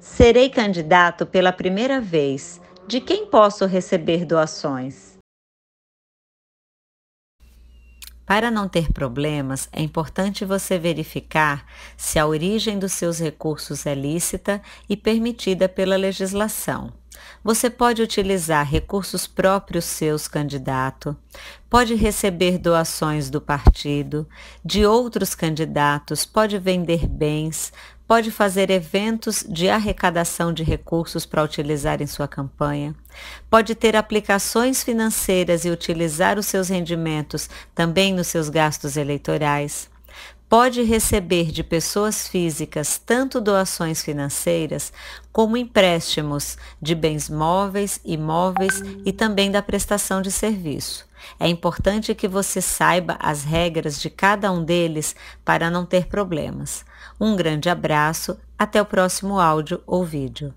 Serei candidato pela primeira vez. De quem posso receber doações? Para não ter problemas, é importante você verificar se a origem dos seus recursos é lícita e permitida pela legislação. Você pode utilizar recursos próprios seus candidato, pode receber doações do partido, de outros candidatos, pode vender bens, pode fazer eventos de arrecadação de recursos para utilizar em sua campanha, pode ter aplicações financeiras e utilizar os seus rendimentos também nos seus gastos eleitorais pode receber de pessoas físicas tanto doações financeiras como empréstimos de bens móveis, imóveis e também da prestação de serviço. É importante que você saiba as regras de cada um deles para não ter problemas. Um grande abraço, até o próximo áudio ou vídeo.